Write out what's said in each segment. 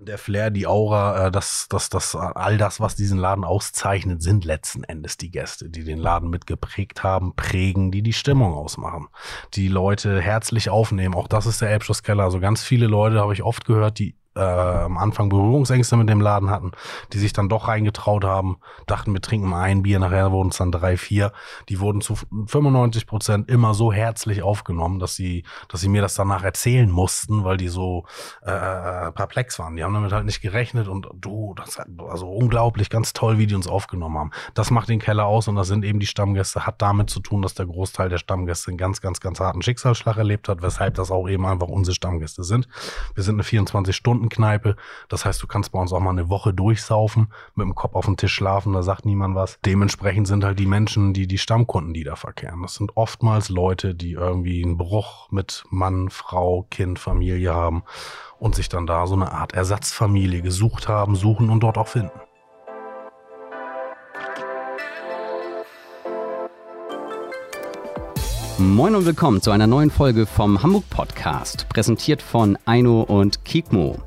Der Flair, die Aura, äh, das, das, das, all das, was diesen Laden auszeichnet, sind letzten Endes die Gäste, die den Laden mitgeprägt haben, prägen, die die Stimmung ausmachen, die Leute herzlich aufnehmen. Auch das ist der Elbschlosskeller. Also ganz viele Leute habe ich oft gehört, die äh, am Anfang Berührungsängste mit dem Laden hatten, die sich dann doch reingetraut haben, dachten, wir trinken mal ein Bier, nachher wurden es dann drei, vier. Die wurden zu 95 Prozent immer so herzlich aufgenommen, dass sie, dass sie mir das danach erzählen mussten, weil die so äh, äh perplex waren. Die haben damit halt nicht gerechnet und du, das also unglaublich, ganz toll, wie die uns aufgenommen haben. Das macht den Keller aus und das sind eben die Stammgäste, hat damit zu tun, dass der Großteil der Stammgäste einen ganz, ganz, ganz harten Schicksalsschlag erlebt hat, weshalb das auch eben einfach unsere Stammgäste sind. Wir sind eine 24 Stunden Kneipe. Das heißt, du kannst bei uns auch mal eine Woche durchsaufen, mit dem Kopf auf dem Tisch schlafen, da sagt niemand was. Dementsprechend sind halt die Menschen, die die Stammkunden, die da verkehren. Das sind oftmals Leute, die irgendwie einen Bruch mit Mann, Frau, Kind, Familie haben und sich dann da so eine Art Ersatzfamilie gesucht haben, suchen und dort auch finden. Moin und willkommen zu einer neuen Folge vom Hamburg Podcast, präsentiert von Aino und Kikmo.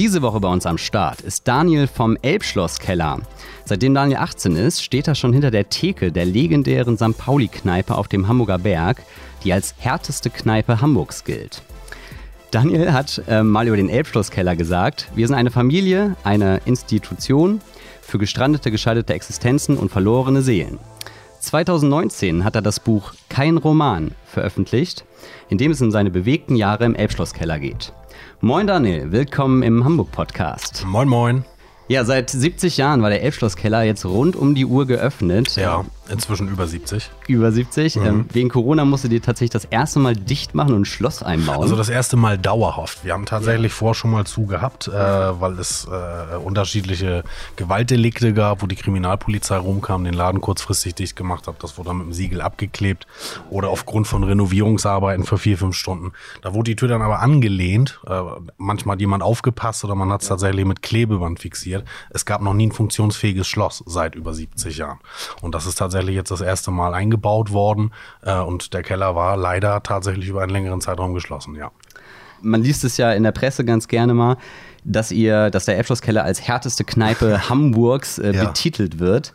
Diese Woche bei uns am Start ist Daniel vom Elbschlosskeller. Seitdem Daniel 18 ist, steht er schon hinter der Theke der legendären St. Pauli-Kneipe auf dem Hamburger Berg, die als härteste Kneipe Hamburgs gilt. Daniel hat äh, mal über den Elbschlosskeller gesagt, wir sind eine Familie, eine Institution für gestrandete, gescheiterte Existenzen und verlorene Seelen. 2019 hat er das Buch Kein Roman veröffentlicht, in dem es um seine bewegten Jahre im Elbschlosskeller geht. Moin Daniel, willkommen im Hamburg Podcast. Moin moin. Ja, seit 70 Jahren war der Elbschlosskeller jetzt rund um die Uhr geöffnet. Ja, inzwischen über 70. Über 70. Mhm. Ähm, wegen Corona musste die tatsächlich das erste Mal dicht machen und ein Schloss einbauen. Also das erste Mal dauerhaft. Wir haben tatsächlich ja. vor schon mal zu gehabt, äh, weil es äh, unterschiedliche Gewaltdelikte gab, wo die Kriminalpolizei rumkam, den Laden kurzfristig dicht gemacht hat. Das wurde dann mit dem Siegel abgeklebt oder aufgrund von Renovierungsarbeiten für vier, fünf Stunden. Da wurde die Tür dann aber angelehnt. Äh, manchmal hat jemand aufgepasst oder man hat es tatsächlich mit Klebeband fixiert. Es gab noch nie ein funktionsfähiges Schloss seit über 70 Jahren. Und das ist tatsächlich jetzt das erste Mal eingebaut worden. Äh, und der Keller war leider tatsächlich über einen längeren Zeitraum geschlossen, ja. Man liest es ja in der Presse ganz gerne mal, dass ihr, dass der Elbschlosskeller als härteste Kneipe Hamburgs äh, ja. betitelt wird.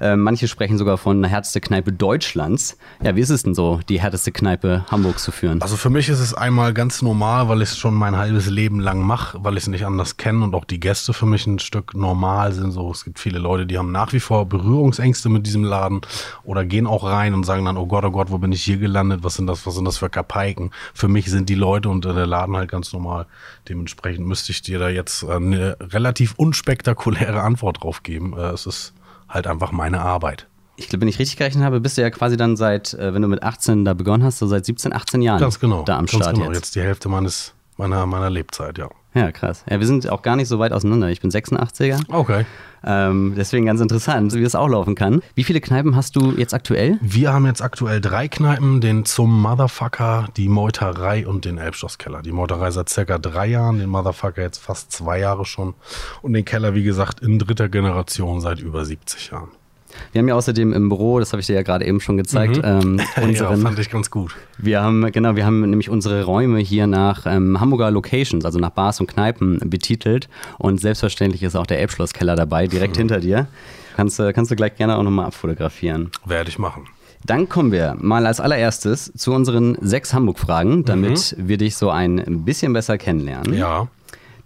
Äh, manche sprechen sogar von einer härteste Kneipe Deutschlands. Ja, wie ist es denn so, die härteste Kneipe Hamburgs zu führen? Also für mich ist es einmal ganz normal, weil ich es schon mein halbes Leben lang mache, weil ich es nicht anders kenne und auch die Gäste für mich ein Stück normal sind. So, es gibt viele Leute, die haben nach wie vor Berührungsängste mit diesem Laden oder gehen auch rein und sagen dann, oh Gott, oh Gott, wo bin ich hier gelandet? Was sind das, was sind das für Kapaiken? Für mich sind die Leute und der Laden halt ganz normal. Dementsprechend müsste ich dir da jetzt eine relativ unspektakuläre Antwort drauf geben. Äh, es ist halt einfach meine Arbeit. Ich glaube, wenn ich richtig gerechnet habe, bist du ja quasi dann seit, äh, wenn du mit 18 da begonnen hast, so seit 17, 18 Jahren Ganz genau, da am ganz Start genau. jetzt. Jetzt die Hälfte meines, meiner, meiner Lebzeit, ja. Ja, krass. Ja, wir sind auch gar nicht so weit auseinander. Ich bin 86er. Okay. Ähm, deswegen ganz interessant, wie das auch laufen kann. Wie viele Kneipen hast du jetzt aktuell? Wir haben jetzt aktuell drei Kneipen, den zum Motherfucker, die Meuterei und den Elbschlosskeller. Die Meuterei seit circa drei Jahren, den Motherfucker jetzt fast zwei Jahre schon und den Keller, wie gesagt, in dritter Generation seit über 70 Jahren. Wir haben ja außerdem im Büro, das habe ich dir ja gerade eben schon gezeigt, mhm. ähm, unseren, ja, fand ich ganz gut. Wir haben, genau, wir haben nämlich unsere Räume hier nach ähm, Hamburger Locations, also nach Bars und Kneipen betitelt. Und selbstverständlich ist auch der Elbschlosskeller dabei, direkt mhm. hinter dir. Kannst, kannst du gleich gerne auch nochmal abfotografieren. Werde ich machen. Dann kommen wir mal als allererstes zu unseren sechs Hamburg-Fragen, damit mhm. wir dich so ein bisschen besser kennenlernen. Ja.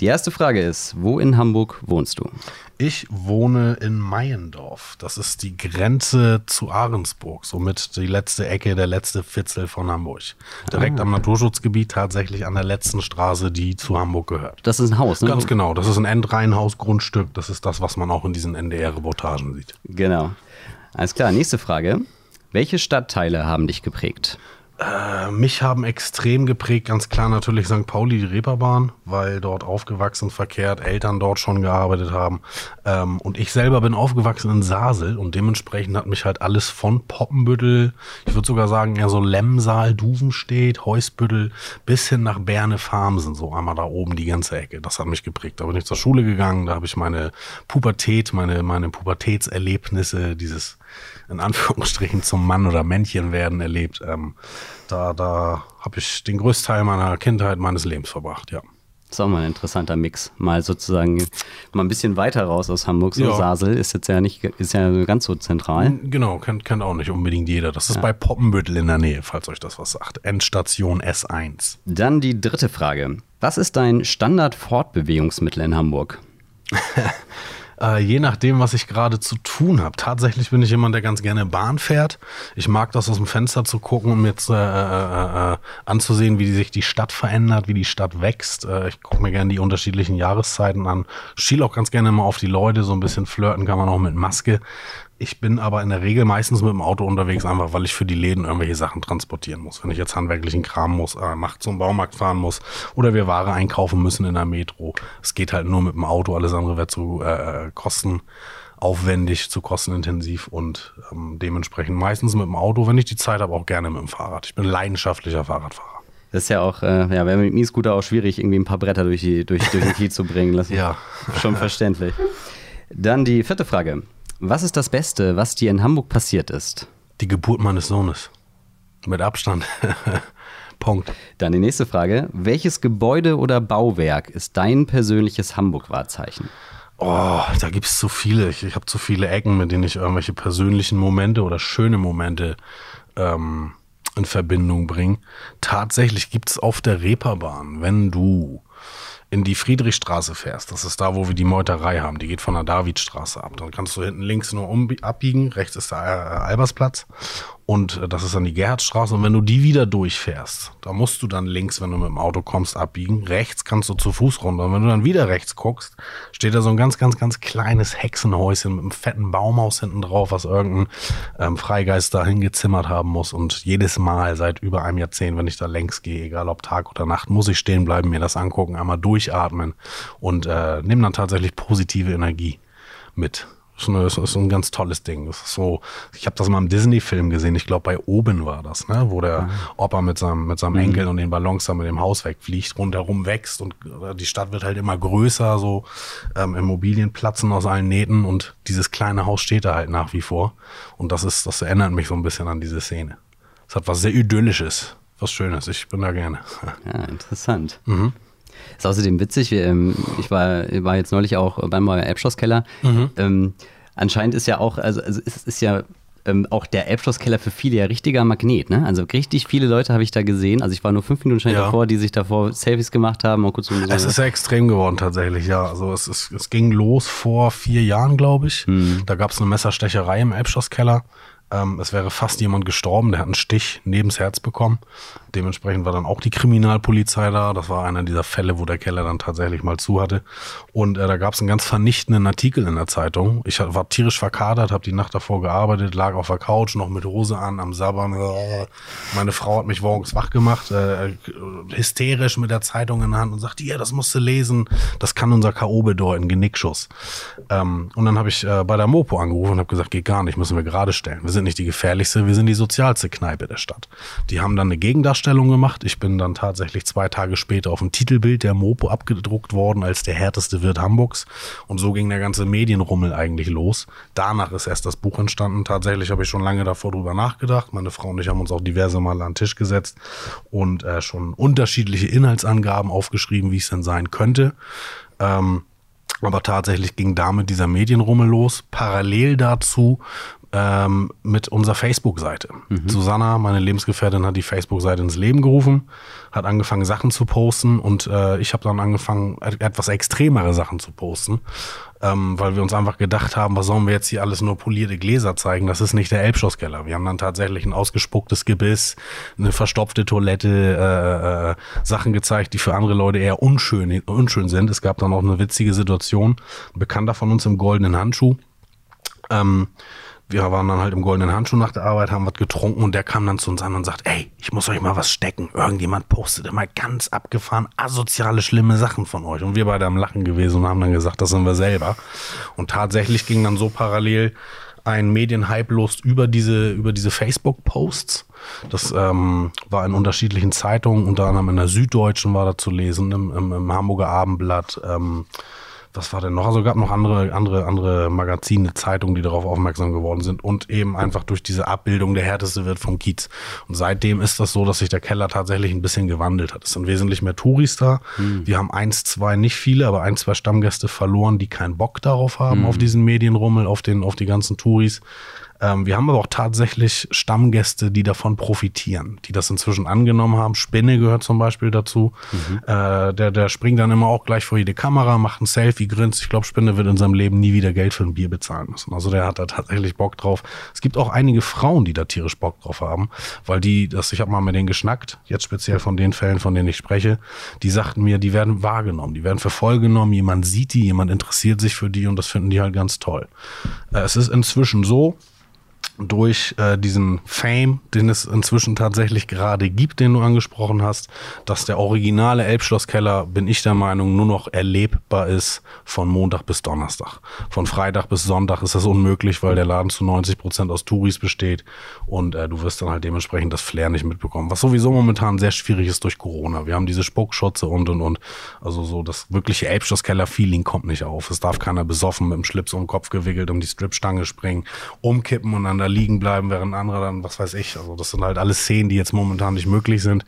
Die erste Frage ist, wo in Hamburg wohnst du? Ich wohne in Meiendorf. Das ist die Grenze zu Ahrensburg, somit die letzte Ecke, der letzte Fitzel von Hamburg. Direkt ah. am Naturschutzgebiet, tatsächlich an der letzten Straße, die zu Hamburg gehört. Das ist ein Haus, ne? Ganz genau. Das ist ein Endreihenhaus-Grundstück. Das ist das, was man auch in diesen NDR-Reportagen sieht. Genau. Alles klar, nächste Frage. Welche Stadtteile haben dich geprägt? Äh, mich haben extrem geprägt, ganz klar natürlich St. Pauli, die Reeperbahn, weil dort aufgewachsen, verkehrt, Eltern dort schon gearbeitet haben. Ähm, und ich selber bin aufgewachsen in Sasel und dementsprechend hat mich halt alles von Poppenbüttel, ich würde sogar sagen eher so Lemsal, Duvenstedt, Heusbüttel bis hin nach Berne Farmsen, so einmal da oben die ganze Ecke. Das hat mich geprägt. Da bin ich zur Schule gegangen, da habe ich meine Pubertät, meine, meine Pubertätserlebnisse, dieses in Anführungsstrichen zum Mann oder Männchen werden erlebt. Ähm, da da habe ich den größten Teil meiner Kindheit, meines Lebens verbracht, ja. ist auch mal ein interessanter Mix. Mal sozusagen mal ein bisschen weiter raus aus Hamburg. So Ja. Sasel ist jetzt ja nicht, ist ja ganz so zentral. Genau, kennt, kennt auch nicht unbedingt jeder. Das ist bei Poppenbüttel in der Nähe, falls euch das was sagt. Endstation S1. Dann die dritte Frage. Was ist dein Standard-Fortbewegungsmittel in Hamburg? Äh, je nachdem, was ich gerade zu tun habe. Tatsächlich bin ich jemand, der ganz gerne Bahn fährt. Ich mag das aus dem Fenster zu gucken mir jetzt äh, äh, äh, anzusehen, wie sich die Stadt verändert, wie die Stadt wächst. Äh, ich gucke mir gerne die unterschiedlichen Jahreszeiten an. Schiel auch ganz gerne mal auf die Leute. So ein bisschen flirten kann man auch mit Maske. Ich bin aber in der Regel meistens mit dem Auto unterwegs, einfach weil ich für die Läden irgendwelche Sachen transportieren muss. Wenn ich jetzt handwerklichen Kram muss, äh, macht zum Baumarkt fahren muss oder wir Ware einkaufen müssen in der Metro. Es geht halt nur mit dem Auto, alles andere wäre zu äh, kostenaufwendig, zu kostenintensiv und ähm, dementsprechend meistens mit dem Auto, wenn ich die Zeit habe, auch gerne mit dem Fahrrad. Ich bin leidenschaftlicher Fahrradfahrer. Das ist ja auch, äh, ja, wäre mit dem E-Scooter auch schwierig, irgendwie ein paar Bretter durch, die, durch, durch den Kiel zu bringen. Das Ja. schon verständlich. Dann die vierte Frage. Was ist das Beste, was dir in Hamburg passiert ist? Die Geburt meines Sohnes. Mit Abstand. Punkt. Dann die nächste Frage. Welches Gebäude oder Bauwerk ist dein persönliches Hamburg-Wahrzeichen? Oh, da gibt es zu viele. Ich, ich habe zu viele Ecken, mit denen ich irgendwelche persönlichen Momente oder schöne Momente ähm, in Verbindung bringe. Tatsächlich gibt es auf der Reeperbahn, wenn du in die Friedrichstraße fährst, das ist da, wo wir die Meuterei haben, die geht von der Davidstraße ab. Dann kannst du hinten links nur um, abbiegen, rechts ist der Albersplatz und äh, das ist dann die Gerhardstraße. Und wenn du die wieder durchfährst, da musst du dann links, wenn du mit dem Auto kommst, abbiegen. Rechts kannst du zu Fuß runter. Und wenn du dann wieder rechts guckst, steht da so ein ganz, ganz, ganz kleines Hexenhäuschen mit einem fetten Baumhaus hinten drauf, was irgendein ähm, Freigeist da hingezimmert haben muss. Und jedes Mal seit über einem Jahrzehnt, wenn ich da längs gehe, egal ob Tag oder Nacht, muss ich stehen bleiben, mir das angucken, einmal durchatmen und äh, nehme dann tatsächlich positive Energie mit. Ist, eine, ist ein ganz tolles Ding. Das ist so, ich habe das mal im Disney-Film gesehen. Ich glaube, bei Oben war das, ne? wo der Opa mit seinem, mit seinem Enkel und den Ballons da mit dem Haus wegfliegt, rundherum wächst und äh, die Stadt wird halt immer größer, so ähm, Immobilien platzen aus allen Nähten und dieses kleine Haus steht da halt nach wie vor. Und das ist, das erinnert mich so ein bisschen an diese Szene. Es hat was sehr Idyllisches, was Schönes. Ich bin da gerne. Ja, interessant. Ist außerdem witzig, wir, ähm, ich war, war jetzt neulich auch beim Elbschlosskeller. Ähm, anscheinend ist ja auch, also, also es ist ja ähm, auch der Elbschlosskeller für viele ja richtiger Magnet, ne? Also richtig viele Leute habe ich da gesehen. Also ich war nur fünf Minuten schnell Ja. davor, die sich davor Selfies gemacht haben und kurz so Es ist ja extrem geworden tatsächlich, ja. Also es, ist, es ging los vor vier Jahren, glaube ich. Da gab es eine Messerstecherei im Elbschlosskeller. Ähm, es wäre fast jemand gestorben, der hat einen Stich nebens Herz bekommen. Dementsprechend war dann auch die Kriminalpolizei da. Das war einer dieser Fälle, wo der Keller dann tatsächlich mal zu hatte. Und äh, da gab es einen ganz vernichtenden Artikel in der Zeitung. Ich war tierisch verkadert, habe die Nacht davor gearbeitet, lag auf der Couch, noch mit Hose an, am Sabbern. Meine Frau hat mich morgens wach gemacht, äh, hysterisch mit der Zeitung in der Hand und sagt, ja, das musst du lesen. Das kann unser K.O. bedeuten, Genickschuss. Ähm, und dann habe ich äh, bei der Mopo angerufen und habe gesagt, geht gar nicht, müssen wir gerade stellen. Wir sind nicht die gefährlichste, wir sind die sozialste Kneipe der Stadt. Die haben dann eine Gegendarstellung gemacht. Ich bin dann tatsächlich zwei Tage später auf dem Titelbild der Mopo abgedruckt worden als der härteste Wirt Hamburgs. Und so ging der ganze Medienrummel eigentlich los. Danach ist erst das Buch entstanden. Tatsächlich habe ich schon lange davor drüber nachgedacht. Meine Frau und ich haben uns auch diverse Male an den Tisch gesetzt und äh, schon unterschiedliche Inhaltsangaben aufgeschrieben, wie es denn sein könnte. Ähm, aber tatsächlich ging damit dieser Medienrummel los. Parallel dazu ähm, mit unserer Facebook-Seite. Susanna, meine Lebensgefährtin, hat die Facebook-Seite ins Leben gerufen, hat angefangen, Sachen zu posten und äh, ich habe dann angefangen, et- etwas extremere Sachen zu posten, ähm, weil wir uns einfach gedacht haben, was sollen wir jetzt hier alles nur polierte Gläser zeigen? Das ist nicht der Elbschlosskeller. Wir haben dann tatsächlich ein ausgespucktes Gebiss, eine verstopfte Toilette, äh, äh, Sachen gezeigt, die für andere Leute eher unschön, unschön sind. Es gab dann auch eine witzige Situation. Ein Bekannter von uns im goldenen Handschuh. Ähm, wir waren dann halt im goldenen Handschuh nach der Arbeit, haben was getrunken und der kam dann zu uns an und sagt, ey, ich muss euch mal was stecken. Irgendjemand postet immer ganz abgefahren, asoziale, schlimme Sachen von euch. Und wir beide am Lachen gewesen und haben dann gesagt, das sind wir selber. Und tatsächlich ging dann so parallel ein Medienhype los über diese, über diese Facebook-Posts. Das ähm, war in unterschiedlichen Zeitungen, unter anderem in der Süddeutschen war da zu lesen, im, im, im Hamburger Abendblatt, ähm, was war denn noch? Also gab noch andere, andere, andere Magazine, Zeitungen, die darauf aufmerksam geworden sind und eben einfach durch diese Abbildung der härteste wird vom Kiez. Und seitdem ist das so, dass sich der Keller tatsächlich ein bisschen gewandelt hat. Es sind wesentlich mehr Touris da. Hm. Wir haben eins, zwei, nicht viele, aber ein, zwei Stammgäste verloren, die keinen Bock darauf haben, hm. auf diesen Medienrummel, auf den, auf die ganzen Touris. Ähm, wir haben aber auch tatsächlich Stammgäste, die davon profitieren, die das inzwischen angenommen haben. Spinne gehört zum Beispiel dazu. Mhm. Äh, der, der springt dann immer auch gleich vor jede Kamera, macht ein Selfie, grinst. Ich glaube, Spinne wird in seinem Leben nie wieder Geld für ein Bier bezahlen müssen. Also der hat da tatsächlich Bock drauf. Es gibt auch einige Frauen, die da tierisch Bock drauf haben, weil die, das, ich habe mal mit denen geschnackt, jetzt speziell von den Fällen, von denen ich spreche, die sagten mir, die werden wahrgenommen, die werden für voll genommen, jemand sieht die, jemand interessiert sich für die und das finden die halt ganz toll. Äh, es ist inzwischen so, durch äh, diesen Fame, den es inzwischen tatsächlich gerade gibt, den du angesprochen hast, dass der originale Elbschlosskeller, bin ich der Meinung, nur noch erlebbar ist von Montag bis Donnerstag. Von Freitag bis Sonntag ist das unmöglich, weil der Laden zu 90 Prozent aus Touris besteht und äh, du wirst dann halt dementsprechend das Flair nicht mitbekommen. Was sowieso momentan sehr schwierig ist durch Corona. Wir haben diese Spuckschutze und und und. Also so das wirkliche Elbschlosskeller-Feeling kommt nicht auf. Es darf keiner besoffen mit dem Schlips um den Kopf gewickelt um die Stripstange springen, umkippen und dann da liegen bleiben, während andere dann, was weiß ich, also das sind halt alles Szenen, die jetzt momentan nicht möglich sind.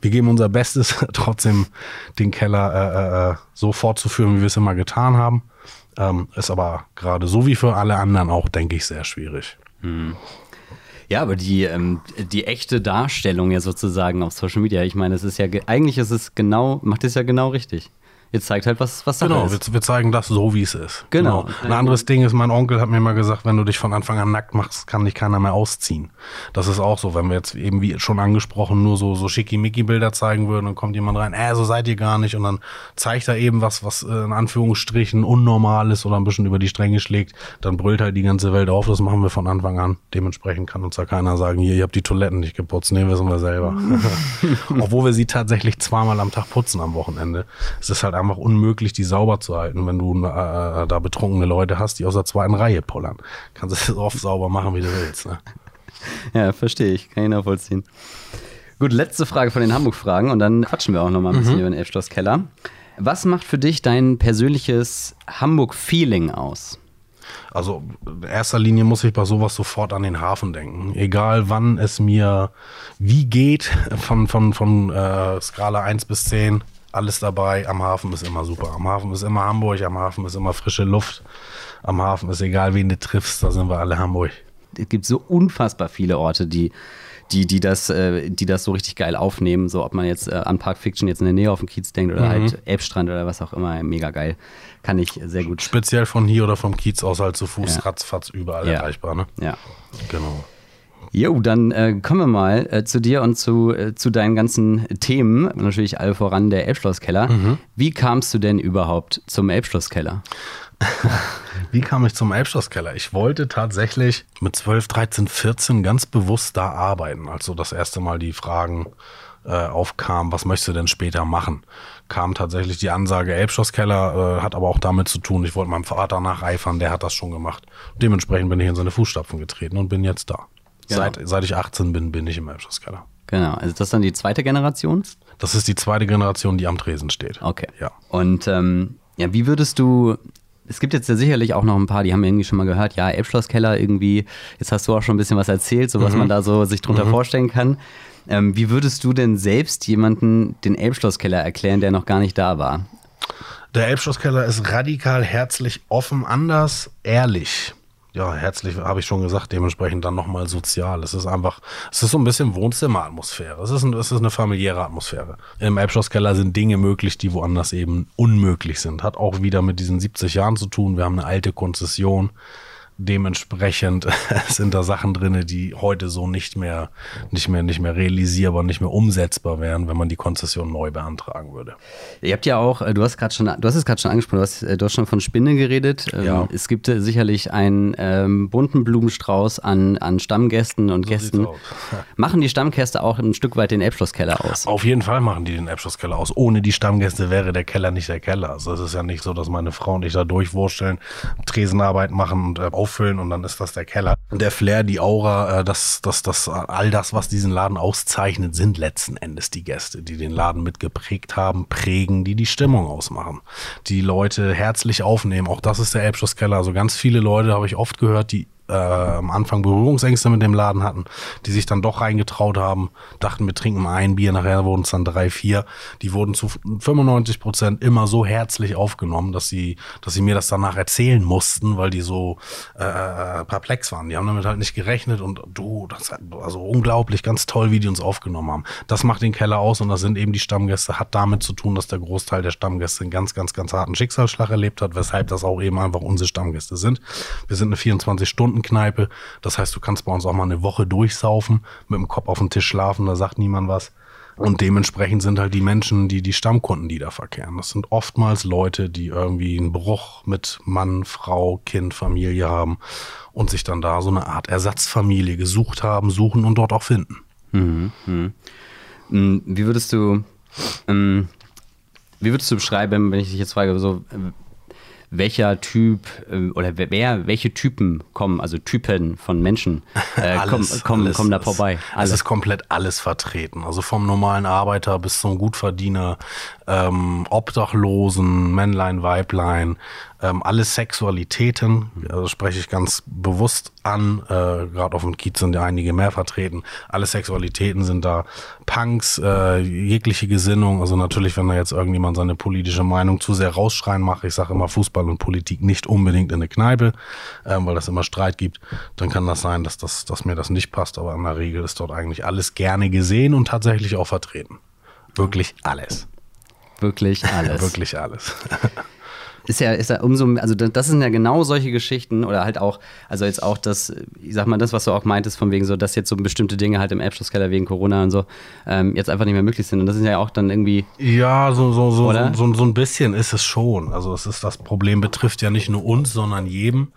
Wir geben unser Bestes, trotzdem den Keller äh, äh, so fortzuführen, wie wir es immer getan haben. Ähm, ist aber gerade so wie für alle anderen auch, denke ich, sehr schwierig. Hm. Ja, aber die, ähm, die echte Darstellung ja sozusagen auf Social Media, ich meine, es ist ja, eigentlich ist es genau, macht es ja genau richtig. Jetzt zeigt halt, was, was Sache genau, ist. Genau, wir, wir, zeigen das so, wie es ist. Genau. genau. Ein anderes Ding ist, mein Onkel hat mir mal gesagt, wenn du dich von Anfang an nackt machst, kann dich keiner mehr ausziehen. Das ist auch so, wenn wir jetzt eben wie schon angesprochen nur so, so schickimicki-Bilder zeigen würden, dann kommt jemand rein, äh, so seid ihr gar nicht und dann zeigt er eben was, was äh, in Anführungsstrichen unnormal ist oder ein bisschen über die Stränge schlägt, dann brüllt halt die ganze Welt auf, das machen wir von Anfang an. Dementsprechend kann uns da keiner sagen, hier, ihr habt die Toiletten nicht geputzt, nee, wissen wir selber. Obwohl wir sie tatsächlich zweimal am Tag putzen am Wochenende. Es ist halt einfach unmöglich, die sauber zu halten, wenn du äh, da betrunkene Leute hast, die aus der zweiten Reihe pullern. Kannst du es so oft sauber machen, wie du willst. Ne? Ja, verstehe ich. Kann ich nachvollziehen. Gut, letzte Frage von den Hamburg-Fragen und dann quatschen wir auch noch mal ein bisschen mhm. über den Elbschloss-Keller. Was macht für dich dein persönliches Hamburg-Feeling aus? Also in erster Linie muss ich bei sowas sofort an den Hafen denken. Egal wann es mir wie geht, von, von, von äh, Skala 1 bis 10, alles dabei. Am Hafen ist immer super. Am Hafen ist immer Hamburg, am Hafen ist immer frische Luft. Am Hafen ist egal, wen du triffst, da sind wir alle Hamburg. Es gibt so unfassbar viele Orte, die, die, die, das, äh, die das so richtig geil aufnehmen. So, ob man jetzt äh, an Park Fiction jetzt in der Nähe auf dem Kiez denkt oder mhm. halt Elbstrand oder was auch immer, mega geil. Kann ich sehr gut. Speziell von hier oder vom Kiez aus halt zu Fuß, ja. ratzfatz, überall ja. erreichbar, ne? Ja. Genau. Jo, dann äh, kommen wir mal äh, zu dir und zu, äh, zu deinen ganzen Themen. Natürlich alle voran der Elbschlosskeller. Mhm. Wie kamst du denn überhaupt zum Elbschlosskeller? Wie kam ich zum Elbschlosskeller? Ich wollte tatsächlich mit 12, 13, 14 ganz bewusst da arbeiten. Also das erste Mal die Fragen äh, aufkamen, was möchtest du denn später machen? Kam tatsächlich die Ansage Elbschlosskeller, äh, hat aber auch damit zu tun, ich wollte meinem Vater nacheifern, der hat das schon gemacht. Dementsprechend bin ich in seine Fußstapfen getreten und bin jetzt da. Genau. Seit, seit ich 18 bin, bin ich im Elbschlosskeller. Genau. Also das ist dann die zweite Generation? Das ist die zweite Generation, die am Tresen steht. Okay. Ja. Und ähm, ja, wie würdest du es gibt jetzt ja sicherlich auch noch ein paar, die haben irgendwie schon mal gehört, ja, Elbschlosskeller irgendwie, jetzt hast du auch schon ein bisschen was erzählt, so was mhm. man da so sich drunter mhm. vorstellen kann. Ähm, wie würdest du denn selbst jemanden den Elbschlosskeller erklären, der noch gar nicht da war? Der Elbschlosskeller ist radikal, herzlich, offen, anders, ehrlich ja, herzlich habe ich schon gesagt, dementsprechend dann nochmal sozial. Es ist einfach, es ist so ein bisschen Wohnzimmeratmosphäre. Es ist, ein, es ist eine familiäre Atmosphäre. Im Elbschlosskeller sind Dinge möglich, die woanders eben unmöglich sind. Hat auch wieder mit diesen 70 Jahren zu tun. Wir haben eine alte Konzession dementsprechend sind da Sachen drin, die heute so nicht mehr, nicht mehr, nicht mehr realisierbar, nicht mehr umsetzbar wären, wenn man die Konzession neu beantragen würde. Ihr habt ja auch, äh, du hast gerade schon, du hast es gerade schon angesprochen, du hast, äh, du hast schon von Spinne geredet. Ähm, ja. Es gibt äh, sicherlich einen ähm, bunten Blumenstrauß an, an Stammgästen und so Gästen. Machen die Stammgäste auch ein Stück weit den Elbschlosskeller aus? Auf jeden Fall machen die den Elbschlosskeller aus. Ohne die Stammgäste wäre der Keller nicht der Keller. Also es ist ja nicht so, dass meine Frau und ich da durchwursteln, Tresenarbeit machen und äh, auf auffüllen und dann ist das der Keller. Der Flair, die Aura, äh, das, das, das, all das, was diesen Laden auszeichnet, sind letzten Endes die Gäste, die den Laden mitgeprägt haben, prägen, die die Stimmung ausmachen, die Leute herzlich aufnehmen. Auch das ist der Elbschlusskeller. Also ganz viele Leute habe ich oft gehört, die äh, am Anfang Berührungsängste mit dem Laden hatten, die sich dann doch reingetraut haben, dachten, wir trinken mal ein Bier, nachher wurden es dann drei, vier. Die wurden zu 95 Prozent immer so herzlich aufgenommen, dass sie, dass sie mir das danach erzählen mussten, weil die so äh, äh perplex waren. Die haben damit halt nicht gerechnet und du, das also unglaublich, ganz toll, wie die uns aufgenommen haben. Das macht den Keller aus und das sind eben die Stammgäste, hat damit zu tun, dass der Großteil der Stammgäste einen ganz, ganz, ganz harten Schicksalsschlag erlebt hat, weshalb das auch eben einfach unsere Stammgäste sind. Wir sind eine 24 Stunden Kneipe. Das heißt, du kannst bei uns auch mal eine Woche durchsaufen, mit dem Kopf auf dem Tisch schlafen, da sagt niemand was. Und dementsprechend sind halt die Menschen, die die Stammkunden, die da verkehren. Das sind oftmals Leute, die irgendwie einen Bruch mit Mann, Frau, Kind, Familie haben und sich dann da so eine Art Ersatzfamilie gesucht haben, suchen und dort auch finden. Mhm, mh. Mm, wie würdest du, ähm, wie würdest du beschreiben, wenn ich dich jetzt frage, so, welcher Typ äh, oder wer, welche Typen kommen, also Typen von Menschen äh, alles, kommen, kommen, kommen da vorbei. Alles. Es ist komplett alles vertreten. Also vom normalen Arbeiter bis zum Gutverdiener, ähm, Obdachlosen, Männlein, Weiblein, ähm, alle Sexualitäten, also spreche ich ganz bewusst an, äh, gerade auf dem Kiez sind ja einige mehr vertreten, alle Sexualitäten sind da, Punks, äh, jegliche Gesinnung, also natürlich, wenn da jetzt irgendjemand seine politische Meinung zu sehr rausschreien macht, ich sage immer Fußball und Politik nicht unbedingt in eine Kneipe, äh, weil das immer Streit gibt, dann kann das sein, dass, das, dass mir das nicht passt, aber in der Regel ist dort eigentlich alles gerne gesehen und tatsächlich auch vertreten. Wirklich alles. Wirklich alles. Wirklich alles. ist ja, ist ja umso, also das sind ja genau solche Geschichten oder halt auch, also jetzt auch das, ich sag mal, das, was du auch meintest, von wegen so, dass jetzt so bestimmte Dinge halt im Abschlusskeller wegen Corona und so ähm, jetzt einfach nicht mehr möglich sind. Und das ist ja auch dann irgendwie. Ja, so, so, so, so, so, so, ein bisschen ist es schon. Also es ist, das Problem betrifft ja nicht nur uns, sondern jedem.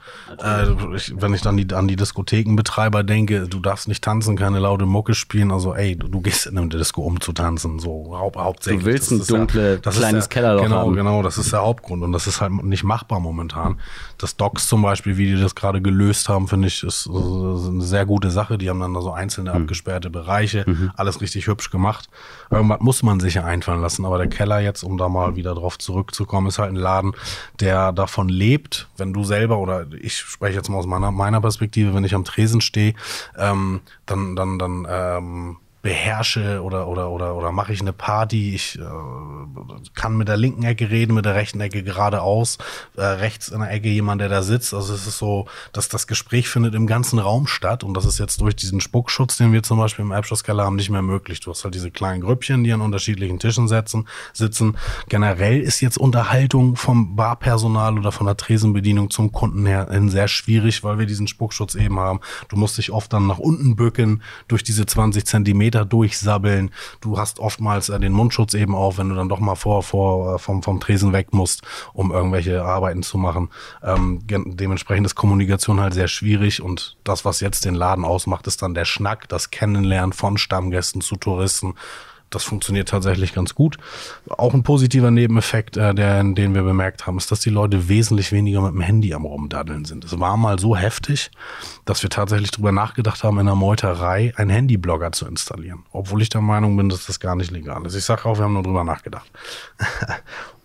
Äh, ich, wenn ich dann die, an die Diskothekenbetreiber denke, du darfst nicht tanzen, keine laute Mucke spielen, also ey, du, du gehst in einem Disco um zu tanzen, so hau hauptsächlich. Du willst ein dunkles, ja, kleines Kellerloch genau, haben. Genau, genau, das ist der Hauptgrund und das ist halt nicht machbar momentan. Das Docs zum Beispiel, wie die das gerade gelöst haben, finde ich, ist, ist, eine sehr gute Sache. Die haben dann da so einzelne mhm. abgesperrte Bereiche, mhm. alles richtig hübsch gemacht. Irgendwas muss man sich ja einfallen lassen, aber der Keller jetzt, um da mal wieder drauf zurückzukommen, ist halt ein Laden, der davon lebt, wenn du selber oder ich spreche jetzt mal aus meiner, meiner Perspektive, wenn ich am Tresen stehe, ähm, dann, dann, dann ähm, beherrsche oder oder oder oder mache ich eine Party. Ich äh, kann mit der linken Ecke reden, mit der rechten Ecke geradeaus, äh, rechts in der Ecke jemand, der da sitzt. Also es ist so, dass das Gespräch findet im ganzen Raum statt und das ist jetzt durch diesen Spuckschutz, den wir zum Beispiel im Abschlusskeller haben, nicht mehr möglich. Du hast halt diese kleinen Grüppchen, die an unterschiedlichen Tischen setzen, sitzen. Generell ist jetzt Unterhaltung vom Barpersonal oder von der Tresenbedienung zum Kunden her sehr schwierig, weil wir diesen Spuckschutz eben haben. Du musst dich oft dann nach unten bücken durch diese 20 Zentimeter Meter durchsabbeln. Du hast oftmals äh, den Mundschutz eben auf, wenn du dann doch mal vor, vor äh, vom, vom Tresen weg musst, um irgendwelche Arbeiten zu machen. Ähm, dementsprechend ist Kommunikation halt sehr schwierig und das, was jetzt den Laden ausmacht, ist dann der Schnack, das Kennenlernen von Stammgästen zu Touristen das funktioniert tatsächlich ganz gut. Auch ein positiver Nebeneffekt, äh, der, den wir bemerkt haben, ist, dass die Leute wesentlich weniger mit dem Handy am Rumdaddeln sind. Es war mal so heftig, dass wir tatsächlich drüber nachgedacht haben, in der Meuterei einen Handyblogger zu installieren. Obwohl ich der Meinung bin, dass das gar nicht legal ist. Ich sage auch, wir haben nur drüber nachgedacht.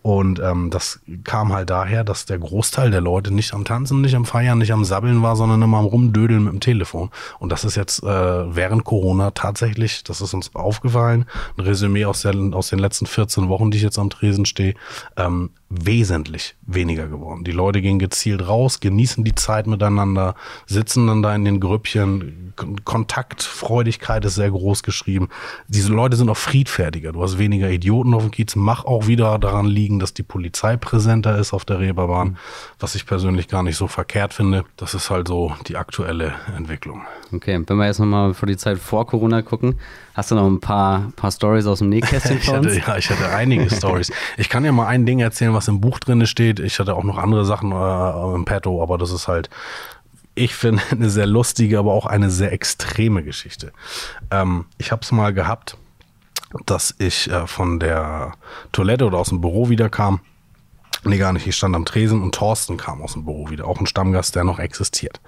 Und ähm, das kam halt daher, dass der Großteil der Leute nicht am Tanzen, nicht am Feiern, nicht am Sabbeln war, sondern immer am Rumdödeln mit dem Telefon. Und das ist jetzt äh, während Corona tatsächlich, das ist uns aufgefallen, ein Resümee aus, der, aus den letzten 14 Wochen, die ich jetzt am Tresen stehe, ähm, wesentlich weniger geworden. Die Leute gehen gezielt raus, genießen die Zeit miteinander, sitzen dann da in den Grüppchen. Kontaktfreudigkeit ist sehr groß geschrieben. Diese Leute sind auch friedfertiger. Du hast weniger Idioten auf dem Kiez. Mach auch wieder daran liegen, dass die Polizei präsenter ist auf der Reeperbahn, mhm. was ich persönlich gar nicht so verkehrt finde. Das ist halt so die aktuelle Entwicklung. Okay, wenn wir jetzt nochmal vor die Zeit vor Corona gucken, hast du noch ein paar, paar Stories aus dem Nähkästchen für uns? ja, ich hatte einige Stories. Ich kann ja mal ein Ding erzählen, was im Buch drin steht. Ich hatte auch noch andere Sachen äh, im Petto, aber das ist halt, ich finde, eine sehr lustige, aber auch eine sehr extreme Geschichte. Ähm, ich habe es mal gehabt, dass ich äh, von der Toilette oder aus dem Büro wiederkam Nee, gar nicht. Ich stand am Tresen und Thorsten kam aus dem Büro wieder. Auch ein Stammgast, der noch existiert.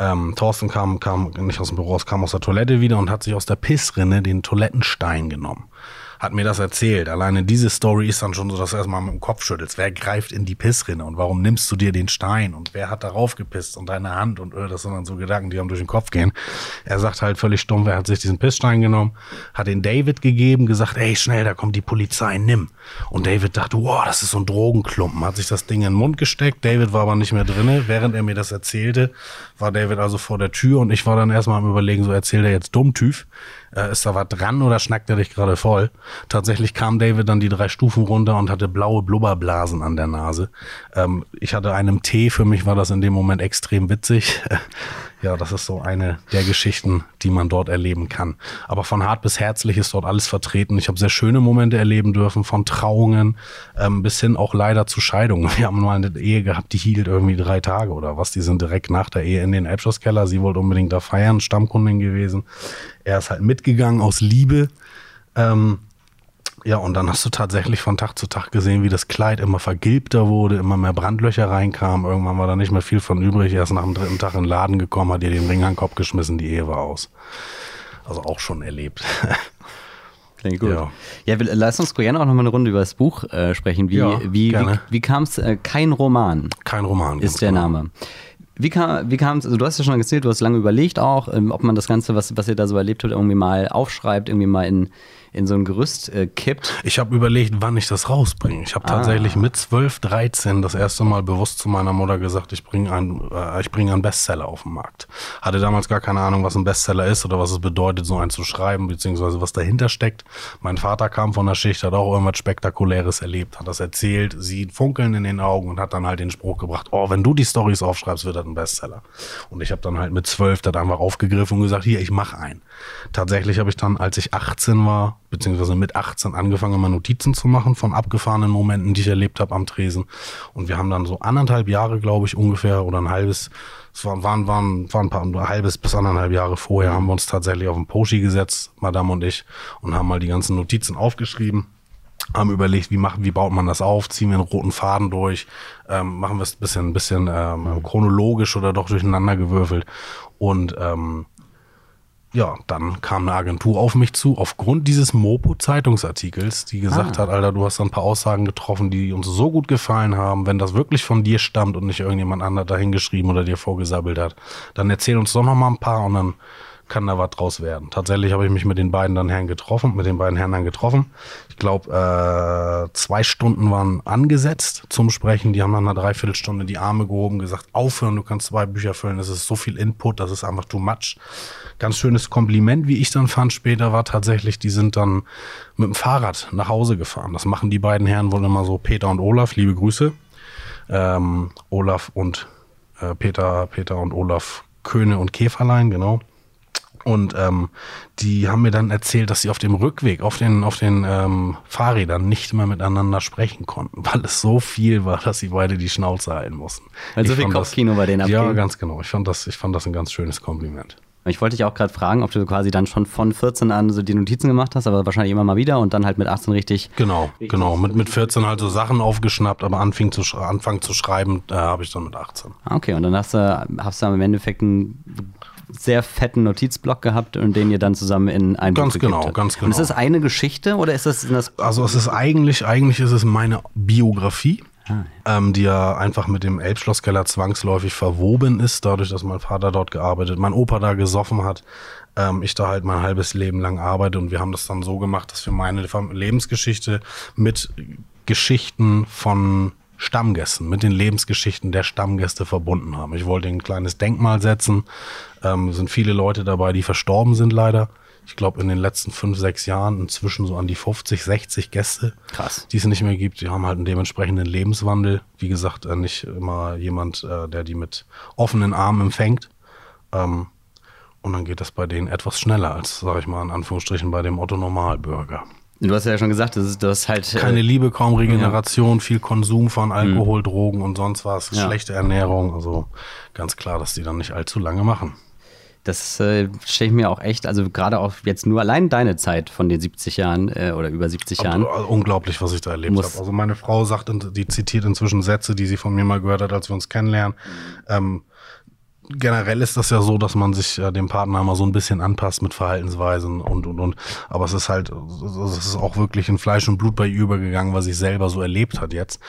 Ähm, Thorsten kam, kam nicht aus dem Büro, kam aus der Toilette wieder und hat sich aus der Pissrinne den Toilettenstein genommen hat mir das erzählt. Alleine diese Story ist dann schon so, dass du erstmal mit dem Kopf schüttelst. Wer greift in die Pissrinne und warum nimmst du dir den Stein und wer hat darauf gepisst und deine Hand und öh, das sind dann so Gedanken, die einem durch den Kopf gehen. Er sagt halt völlig stumm, wer hat sich diesen Pissstein genommen, hat den David gegeben, gesagt, ey, schnell, da kommt die Polizei, nimm. Und David dachte, wow, das ist so ein Drogenklumpen, hat sich das Ding in den Mund gesteckt. David war aber nicht mehr drinne. Während er mir das erzählte, war David also vor der Tür und ich war dann erstmal am überlegen, so erzählt er jetzt Dummtüv äh, ist da was dran oder schnackt er dich gerade voll? Tatsächlich kam David dann die drei Stufen runter und hatte blaue Blubberblasen an der Nase. Ähm, ich hatte einen Tee, für mich war das in dem Moment extrem witzig. Ja, das ist so eine der Geschichten, die man dort erleben kann. Aber von hart bis herzlich ist dort alles vertreten. Ich habe sehr schöne Momente erleben dürfen, von Trauungen ähm, bis hin auch leider zu Scheidungen. Wir haben mal eine Ehe gehabt, die hielt irgendwie drei Tage oder was. Die sind direkt nach der Ehe in den Elbschlosskeller. Sie wollte unbedingt da feiern, Stammkundin gewesen. Er ist halt mitgegangen aus Liebe. Ähm, ja, und dann hast du tatsächlich von Tag zu Tag gesehen, wie das Kleid immer vergilbter wurde, immer mehr Brandlöcher reinkamen. Irgendwann war da nicht mehr viel von übrig. Er ist nach dem dritten Tag in den Laden gekommen, hat ihr den Ring an den Kopf geschmissen, die Ehe war aus. Also auch schon erlebt. Klingt gut. Ja, ja lass uns gerne auch noch mal eine Runde über das Buch äh, sprechen. Wie, ja, wie, wie, wie kam es? Äh, kein Roman. Kein Roman. Ist der genau. Name. Wie kam, wie also du hast ja schon erzählt, du hast lange überlegt auch, ähm, ob man das Ganze, was, was ihr da so erlebt habt, irgendwie mal aufschreibt, irgendwie mal in, in so ein Gerüst äh, kippt. Ich habe überlegt, wann ich das rausbringe. Ich habe ah. tatsächlich mit 12, 13 das erste Mal bewusst zu meiner Mutter gesagt, ich bringe einen, äh, ich bringe einen Bestseller auf den Markt. Hatte damals gar keine Ahnung, was ein Bestseller ist oder was es bedeutet, so einen zu schreiben, beziehungsweise was dahinter steckt. Mein Vater kam von der Schicht, hat auch irgendwas Spektakuläres erlebt, hat das erzählt, sieht Funkeln in den Augen und hat dann halt den Spruch gebracht, oh, wenn du die Stories aufschreibst, wird das ein Bestseller. Und ich habe dann halt mit 12 das einfach aufgegriffen und gesagt, hier, ich mache einen. Tatsächlich habe ich dann, als ich 18 war, beziehungsweise mit 18 angefangen, mal Notizen zu machen von abgefahrenen Momenten, die ich erlebt habe am Tresen. Und wir haben dann so anderthalb Jahre, glaube ich, ungefähr oder ein halbes, es waren, waren, waren, waren ein paar ein halbes bis anderthalb Jahre vorher, haben wir uns tatsächlich auf den Poschi gesetzt, Madame und ich, und haben mal die ganzen Notizen aufgeschrieben haben überlegt, wie machen, wie baut man das auf, ziehen wir einen roten Faden durch, ähm, machen wir es ein bisschen, bisschen ähm, chronologisch oder doch durcheinander gewürfelt? Und ähm, ja, dann kam eine Agentur auf mich zu, aufgrund dieses Mopo-Zeitungsartikels, die gesagt ah. hat, Alter, du hast ein paar Aussagen getroffen, die uns so gut gefallen haben, wenn das wirklich von dir stammt und nicht irgendjemand anderes dahingeschrieben oder dir vorgesabbelt hat, dann erzähl uns doch noch mal ein paar und dann kann da was draus werden. Tatsächlich habe ich mich mit den beiden dann Herren getroffen, mit den beiden Herren dann getroffen. Ich glaube, äh, zwei Stunden waren angesetzt zum Sprechen. Die haben nach einer Dreiviertelstunde die Arme gehoben, gesagt, aufhören, du kannst zwei Bücher füllen, das ist so viel Input, das ist einfach too much. Ganz schönes Kompliment, wie ich dann fand später, war tatsächlich, die sind dann mit dem Fahrrad nach Hause gefahren. Das machen die beiden Herren wohl immer so, Peter und Olaf, liebe Grüße. Ähm, Olaf und äh, Peter, Peter und Olaf Köhne und Käferlein, genau. Und ähm, die haben mir dann erzählt, dass sie auf dem Rückweg, auf den, auf den ähm, Fahrrädern nicht mehr miteinander sprechen konnten, weil es so viel war, dass sie beide die Schnauze halten mussten. Weil so viel Kopfkino das, bei denen abging. Ja, ganz genau. Ich fand das, ich fand das ein ganz schönes Kompliment. Ich wollte dich auch gerade fragen, ob du quasi dann schon von 14 an so die Notizen gemacht hast, aber wahrscheinlich immer mal wieder und dann halt mit 18 richtig. Genau, richtig genau. Mit, mit 14 halt so Sachen aufgeschnappt, aber anfing zu, anfangen zu schreiben, äh, habe ich dann mit 18. Ah, okay, und dann hast du, hast du im Endeffekt ein sehr fetten Notizblock gehabt und den ihr dann zusammen in ein Ganz genau, ganz genau. Und ist das eine Geschichte oder ist das, das Also es ist eigentlich, eigentlich ist es meine Biografie. Ah, ja. ähm, die ja einfach mit dem Elbschlosskeller zwangsläufig verwoben ist, dadurch, dass mein Vater dort gearbeitet, mein Opa da gesoffen hat, ähm, ich da halt mein halbes Leben lang arbeite und wir haben das dann so gemacht, dass wir meine Lebensgeschichte mit Geschichten von Stammgästen, mit den Lebensgeschichten der Stammgäste verbunden haben. Ich wollte ein kleines Denkmal setzen. Ähm, sind viele Leute dabei, die verstorben sind leider. Ich glaube, in den letzten fünf, sechs Jahren inzwischen so an die 50, 60 Gäste, Krass. die es nicht mehr gibt. Die haben halt einen dementsprechenden Lebenswandel. Wie gesagt, äh, nicht immer jemand, äh, der die mit offenen Armen empfängt. Ähm, und dann geht das bei denen etwas schneller als, sage ich mal, in Anführungsstrichen bei dem Otto Normalbürger. Du hast ja schon gesagt, das ist, das halt. Äh, Keine Liebe, kaum Regeneration, ja. viel Konsum von Alkohol, mhm. Drogen und sonst was, ja. schlechte Ernährung. Also ganz klar, dass die dann nicht allzu lange machen. Das äh, stelle ich mir auch echt, also gerade auch jetzt nur allein deine Zeit von den 70 Jahren äh, oder über 70 Jahren. Also, unglaublich, was ich da erlebt habe. Also meine Frau sagt, die zitiert inzwischen Sätze, die sie von mir mal gehört hat, als wir uns kennenlernen. Ähm, generell ist das ja so, dass man sich äh, dem Partner immer so ein bisschen anpasst mit Verhaltensweisen und und und. Aber es ist halt, es ist auch wirklich in Fleisch und Blut bei ihr übergegangen, was ich selber so erlebt hat jetzt.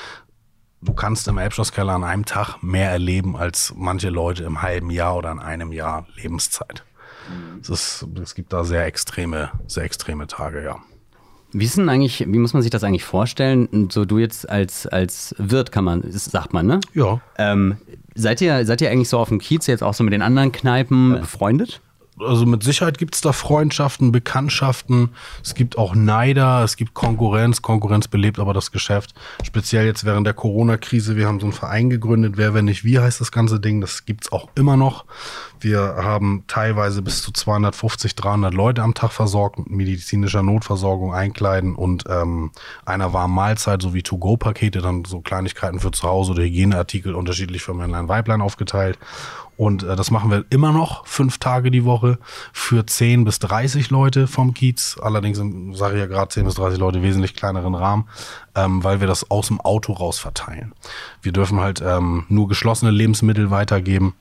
Du kannst im Elbschlosskeller an einem Tag mehr erleben als manche Leute im halben Jahr oder in einem Jahr Lebenszeit. Mhm. Es, ist, es gibt da sehr extreme, sehr extreme Tage, ja. Wie ist denn eigentlich, wie muss man sich das eigentlich vorstellen? So du jetzt als, als Wirt kann man, sagt man, ne? Ja. Ähm, seid ihr, seid ihr eigentlich so auf dem Kiez jetzt auch so mit den anderen Kneipen ja. befreundet? Also mit Sicherheit gibt es da Freundschaften, Bekanntschaften. Es gibt auch Neider, es gibt Konkurrenz. Konkurrenz belebt aber das Geschäft. Speziell jetzt während der Corona-Krise. Wir haben so einen Verein gegründet. Wer, wenn nicht wie, heißt das ganze Ding. Das gibt's auch immer noch. Wir haben teilweise bis zu 250, 300 Leute am Tag versorgt mit medizinischer Notversorgung, Einkleiden und ähm, einer warmen Mahlzeit sowie To-Go-Pakete, dann so Kleinigkeiten für zu Hause oder Hygieneartikel unterschiedlich für Männlein, Weiblein aufgeteilt. Und äh, das machen wir immer noch fünf Tage die Woche für 10 bis 30 Leute vom Kiez. Allerdings sage ich ja gerade 10 bis 30 Leute wesentlich kleineren Rahmen, ähm, weil wir das aus dem Auto raus verteilen. Wir dürfen halt ähm, nur geschlossene Lebensmittel weitergeben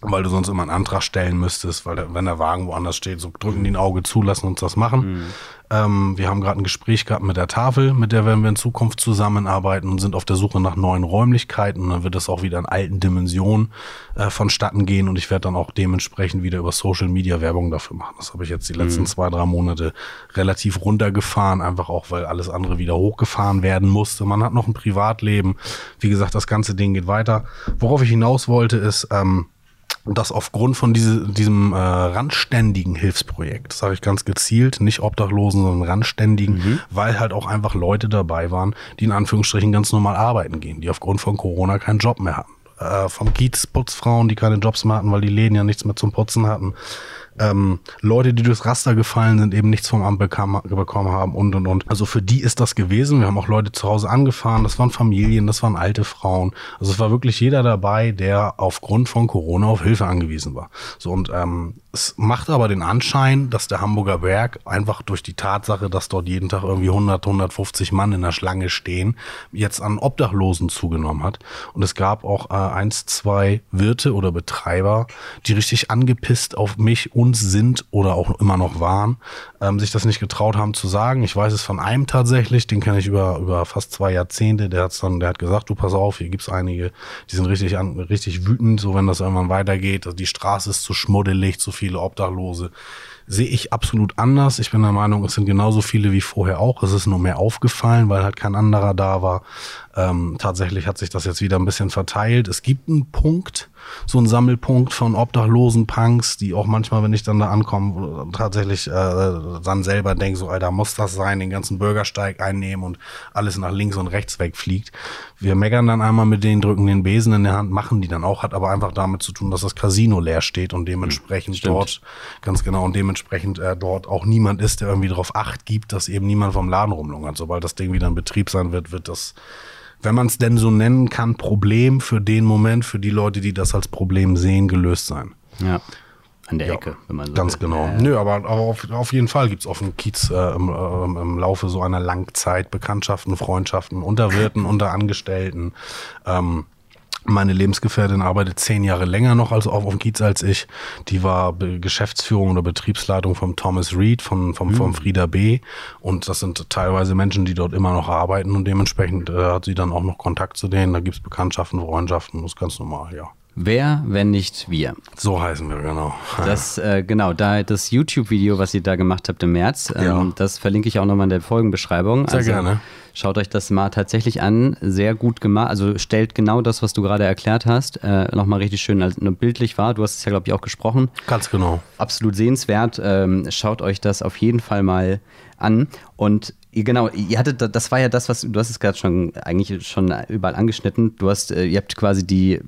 weil du sonst immer einen Antrag stellen müsstest, weil der, wenn der Wagen woanders steht, so drücken die ein Auge zu, lassen uns das machen. Mhm. Ähm, wir haben gerade ein Gespräch gehabt mit der Tafel, mit der werden wir in Zukunft zusammenarbeiten und sind auf der Suche nach neuen Räumlichkeiten. Und dann wird das auch wieder in alten Dimensionen äh, vonstatten gehen und ich werde dann auch dementsprechend wieder über Social Media Werbung dafür machen. Das habe ich jetzt die letzten mhm. zwei, drei Monate relativ runtergefahren, einfach auch, weil alles andere wieder hochgefahren werden musste. Man hat noch ein Privatleben. Wie gesagt, das ganze Ding geht weiter. Worauf ich hinaus wollte, ist, ähm, dass aufgrund von diese, diesem äh, randständigen Hilfsprojekt, sage ich ganz gezielt, nicht Obdachlosen, sondern randständigen, mhm. weil halt auch einfach Leute dabei waren, die in Anführungsstrichen ganz normal arbeiten gehen, die aufgrund von Corona keinen Job mehr hatten. Äh, vom Kiez Putzfrauen, die keine Jobs mehr hatten, weil die Läden ja nichts mehr zum Putzen hatten ähm, Leute, die durchs Raster gefallen sind, eben nichts vom Amt bekam, bekommen haben und und und. Also für die ist das gewesen. Wir haben auch Leute zu Hause angefahren, das waren Familien, das waren alte Frauen. Also es war wirklich jeder dabei, der aufgrund von Corona auf Hilfe angewiesen war. So und ähm, es macht aber den Anschein, dass der Hamburger Berg einfach durch die Tatsache, dass dort jeden Tag irgendwie 100, 150 Mann in der Schlange stehen, jetzt an Obdachlosen zugenommen hat. Und es gab auch äh, eins, zwei Wirte oder Betreiber, die richtig angepisst auf mich und uns sind oder auch immer noch waren, ähm, sich das nicht getraut haben zu sagen. Ich weiß es von einem tatsächlich, den kenne ich über, über fast zwei Jahrzehnte, der hat's dann, der hat gesagt, du pass auf, hier gibt's einige, die sind richtig an, richtig wütend, so wenn das irgendwann weitergeht. Also die Straße ist zu schmuddelig, zu viele Obdachlose sehe ich absolut anders. Ich bin der Meinung, es sind genauso viele wie vorher auch. Es ist nur mehr aufgefallen, weil halt kein anderer da war. Ähm, tatsächlich hat sich das jetzt wieder ein bisschen verteilt. Es gibt einen Punkt, so einen Sammelpunkt von obdachlosen Punks, die auch manchmal, wenn ich dann da ankomme, tatsächlich äh, dann selber denke, so, Alter, muss das sein, den ganzen Bürgersteig einnehmen und alles nach links und rechts wegfliegt. Wir meckern dann einmal mit denen, drücken den Besen in der Hand, machen die dann auch, hat aber einfach damit zu tun, dass das Casino leer steht und dementsprechend Stimmt. dort, ganz genau, und dementsprechend äh, dort auch niemand ist, der irgendwie darauf Acht gibt, dass eben niemand vom Laden rumlungert. Sobald das Ding wieder in Betrieb sein wird, wird das wenn man es denn so nennen kann, Problem für den Moment, für die Leute, die das als Problem sehen, gelöst sein. Ja. An der ja, Ecke, wenn man so Ganz will. genau. Äh. Nö, aber, aber auf, auf jeden Fall gibt's auf dem Kiez äh, im, äh, im Laufe so einer Langzeit Bekanntschaften, Freundschaften unter Wirten, unter Angestellten. Ähm, meine Lebensgefährtin arbeitet zehn Jahre länger noch als auf, dem Kiez als ich. Die war Be Geschäftsführung oder Betriebsleitung vom Thomas Reed, von, vom, mhm. vom Frieda B. Und das sind teilweise Menschen, die dort immer noch arbeiten und dementsprechend äh, hat sie dann auch noch Kontakt zu denen. Da gibt's Bekanntschaften, Freundschaften, das ist ganz normal, ja. Wer, wenn nicht wir? So heißen wir, genau. Das, äh, genau, da das YouTube-Video, was ihr da gemacht habt im März, ähm, ja. das verlinke ich auch nochmal in der Folgenbeschreibung. Sehr also, gerne. Schaut euch das mal tatsächlich an. Sehr gut gemacht. Also stellt genau das, was du gerade erklärt hast, äh, nochmal richtig schön als, bildlich wahr. Du hast es ja, glaube ich, auch gesprochen. Ganz genau. Absolut sehenswert. Ähm, schaut euch das auf jeden Fall mal an. Und Genau, ihr hattet, das war ja das, was du hast es gerade schon eigentlich schon überall angeschnitten. Du hast, äh, ihr habt quasi die,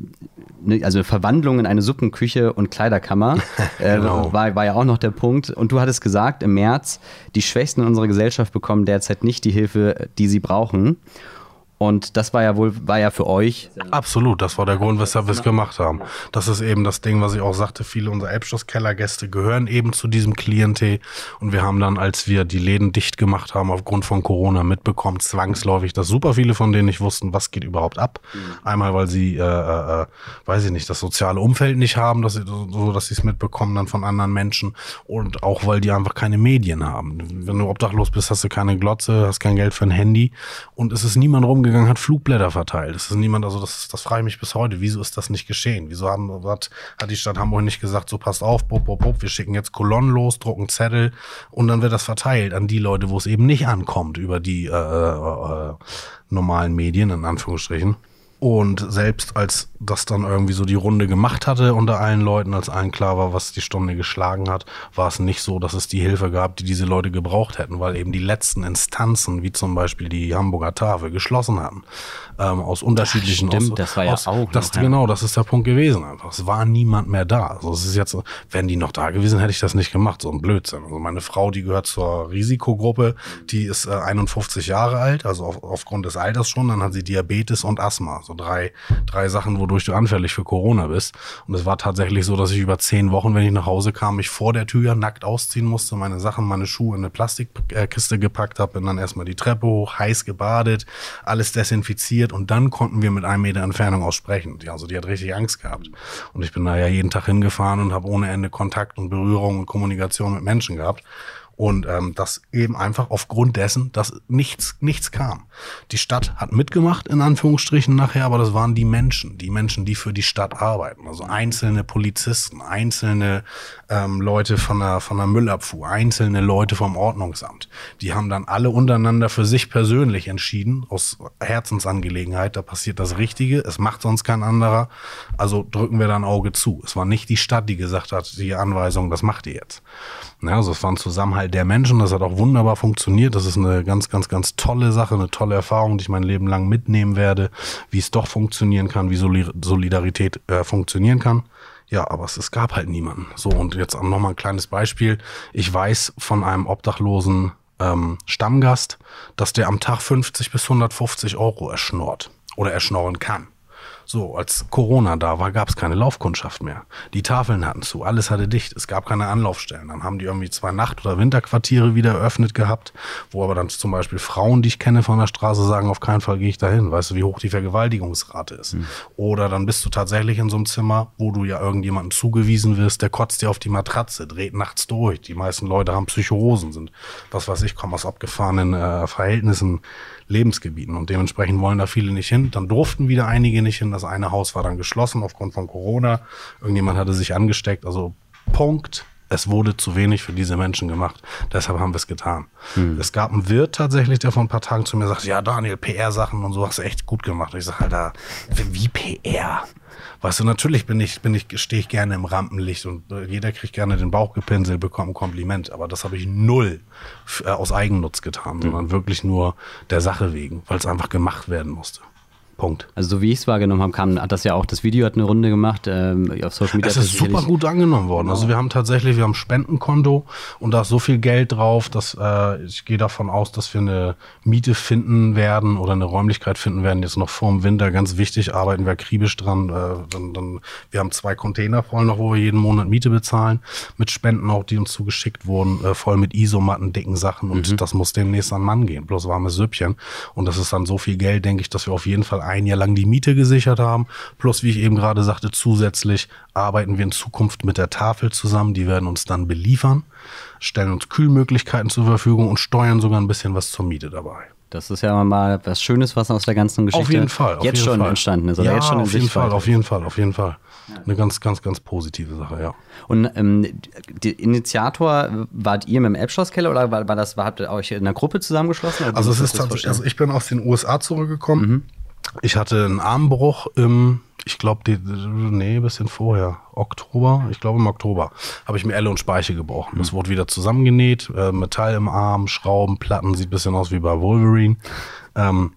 ne, also Verwandlung in eine Suppenküche und Kleiderkammer äh, genau. war, war ja auch noch der Punkt. Und du hattest gesagt, im März, die Schwächsten in unserer Gesellschaft bekommen derzeit nicht die Hilfe, die sie brauchen. Und das war ja wohl, war ja für euch. Absolut, das war der Grund, weshalb wir es gemacht haben. Das ist eben das Ding, was ich auch sagte, viele unserer Elbschloss-Kellergäste gehören eben zu diesem Klientel. Und wir haben dann, als wir die Läden dicht gemacht haben, aufgrund von Corona mitbekommen, zwangsläufig, dass super viele von denen nicht wussten, was geht überhaupt ab. Einmal, weil sie, äh, äh, äh, weiß ich nicht, das soziale Umfeld nicht haben, dass sie, so dass sie es mitbekommen dann von anderen Menschen. Und auch, weil die einfach keine Medien haben. Wenn du obdachlos bist, hast du keine Glotze, hast kein Geld für ein Handy. Und es ist niemand rumgegangen rumgegangen, hat Flugblätter verteilt. Das ist niemand, also das, das frage ich mich bis heute. Wieso ist das nicht geschehen? Wieso haben, hat, hat die Stadt Hamburg nicht gesagt, so passt auf, bop, bop, bop, wir schicken jetzt Kolonnen los, drucken Zettel und dann wird das verteilt an die Leute, wo es eben nicht ankommt über die äh, äh, äh normalen Medien, in Anführungsstrichen. Und selbst als das dann irgendwie so die Runde gemacht hatte unter allen Leuten, als allen klar war, was die Stunde geschlagen hat, war es nicht so, dass es die Hilfe gab, die diese Leute gebraucht hätten, weil eben die letzten Instanzen, wie zum Beispiel die Hamburger Tafel, geschlossen hatten. Ähm, aus unterschiedlichen... Ach, stimmt, aus, das war ja aus, auch das, noch. Genau, das ist der Punkt gewesen einfach. Es war niemand mehr da. Also es ist jetzt, wären die noch da gewesen, hätte ich das nicht gemacht. So ein Blödsinn. Also meine Frau, die gehört zur Risikogruppe, die ist äh, 51 Jahre alt, also auf, aufgrund des Alters schon. Dann hat sie Diabetes und Asthma. So drei drei Sachen, wodurch du anfällig für Corona bist. Und es war tatsächlich so, dass ich über zehn Wochen, wenn ich nach Hause kam, mich vor der Tür nackt ausziehen musste, meine Sachen, meine Schuhe in eine Plastikkiste gepackt habe, bin dann erstmal die Treppe hoch, heiß gebadet, alles desinfiziert und dann konnten wir mit einem Meter Entfernung aussprechen. Also die hat richtig Angst gehabt. Und ich bin da ja jeden Tag hingefahren und habe ohne Ende Kontakt und Berührung und Kommunikation mit Menschen gehabt. Und ähm, das eben einfach aufgrund dessen, dass nichts, nichts kam. Die Stadt hat mitgemacht, in Anführungsstrichen nachher, aber das waren die Menschen, die Menschen, die für die Stadt arbeiten. Also einzelne Polizisten, einzelne ähm, Leute von der, von der Müllabfuhr, einzelne Leute vom Ordnungsamt. Die haben dann alle untereinander für sich persönlich entschieden, aus Herzensangelegenheit, da passiert das Richtige, es macht sonst kein anderer. Also drücken wir da ein Auge zu. Es war nicht die Stadt, die gesagt hat, die Anweisung, das macht ihr jetzt. Ja, also es war ein Zusammenhalt der Menschen, das hat auch wunderbar funktioniert. Das ist eine ganz, ganz, ganz tolle Sache, eine tolle Erfahrung, die ich mein Leben lang mitnehmen werde, wie es doch funktionieren kann, wie Solidarität äh, funktionieren kann. Ja, aber es, es gab halt niemanden. So, und jetzt nochmal ein kleines Beispiel. Ich weiß von einem obdachlosen ähm, Stammgast, dass der am Tag 50 bis 150 Euro erschnort oder erschnorren kann. So, als Corona da war, gab es keine Laufkundschaft mehr. Die Tafeln hatten zu, alles hatte dicht, es gab keine Anlaufstellen. Dann haben die irgendwie zwei Nacht- oder Winterquartiere wieder eröffnet gehabt, wo aber dann zum Beispiel Frauen, die ich kenne von der Straße, sagen, auf keinen Fall gehe ich dahin. Weißt du, wie hoch die Vergewaltigungsrate ist? Mhm. Oder dann bist du tatsächlich in so einem Zimmer, wo du ja irgendjemandem zugewiesen wirst, der kotzt dir auf die Matratze, dreht nachts durch. Die meisten Leute haben Psychosen, sind, was weiß ich, kommen aus abgefahrenen äh, Verhältnissen Lebensgebieten und dementsprechend wollen da viele nicht hin. Dann durften wieder einige nicht hin. Das eine Haus war dann geschlossen aufgrund von Corona. Irgendjemand hatte sich angesteckt. Also Punkt. Es wurde zu wenig für diese Menschen gemacht. Deshalb haben wir es getan. Hm. Es gab einen Wirt tatsächlich, der vor ein paar Tagen zu mir sagt, ja Daniel, PR-Sachen und so hast du echt gut gemacht. Und ich sage, Alter, wie PR? Weißt du, natürlich bin ich, bin ich, stehe ich gerne im Rampenlicht und äh, jeder kriegt gerne den Bauch gepinselt, bekommt ein Kompliment. Aber das habe ich null äh, aus Eigennutz getan, mhm. sondern wirklich nur der Sache wegen, weil es einfach gemacht werden musste. Punkt. Also so wie ich es wahrgenommen habe, kam, hat das ja auch, das Video hat eine Runde gemacht ähm, auf Social Media. Es ist super gut angenommen worden. Also wir haben tatsächlich, wir haben ein Spendenkonto und da ist so viel Geld drauf, dass äh, ich gehe davon aus, dass wir eine Miete finden werden oder eine Räumlichkeit finden werden. Jetzt noch vor dem Winter, ganz wichtig, arbeiten wir akribisch dran. Äh, dann, dann, wir haben zwei Container voll noch, wo wir jeden Monat Miete bezahlen, mit Spenden auch, die uns zugeschickt wurden, äh, voll mit Isomatten, dicken Sachen und mhm. das muss demnächst an Mann gehen, bloß warmes Süppchen. Und das ist dann so viel Geld, denke ich, dass wir auf jeden Fall ein Jahr lang die Miete gesichert haben. Plus, wie ich eben gerade sagte, zusätzlich arbeiten wir in Zukunft mit der Tafel zusammen. Die werden uns dann beliefern, stellen uns Kühlmöglichkeiten zur Verfügung und steuern sogar ein bisschen was zur Miete dabei. Das ist ja mal was Schönes, was aus der ganzen Geschichte auf jeden Fall, auf jetzt jeden schon Fall. entstanden ist. Oder ja, jetzt schon auf jeden Fall, auf jeden Fall, auf jeden Fall. Eine ganz, ganz, ganz positive Sache, ja. Und ähm, der Initiator wart ihr mit dem Elbschlosskeller oder war, war das, war, habt ihr euch in einer Gruppe zusammengeschlossen? Also es ist tatsächlich, also ich bin aus den USA zurückgekommen. Mhm. Ich hatte einen Armbruch im, ich glaube, nee, ein bisschen vorher, Oktober, ich glaube im Oktober, habe ich mir Elle und Speiche gebrochen. Das mhm. wurde wieder zusammengenäht, äh, Metall im Arm, Schrauben, Platten, sieht ein bisschen aus wie bei Wolverine. Ähm,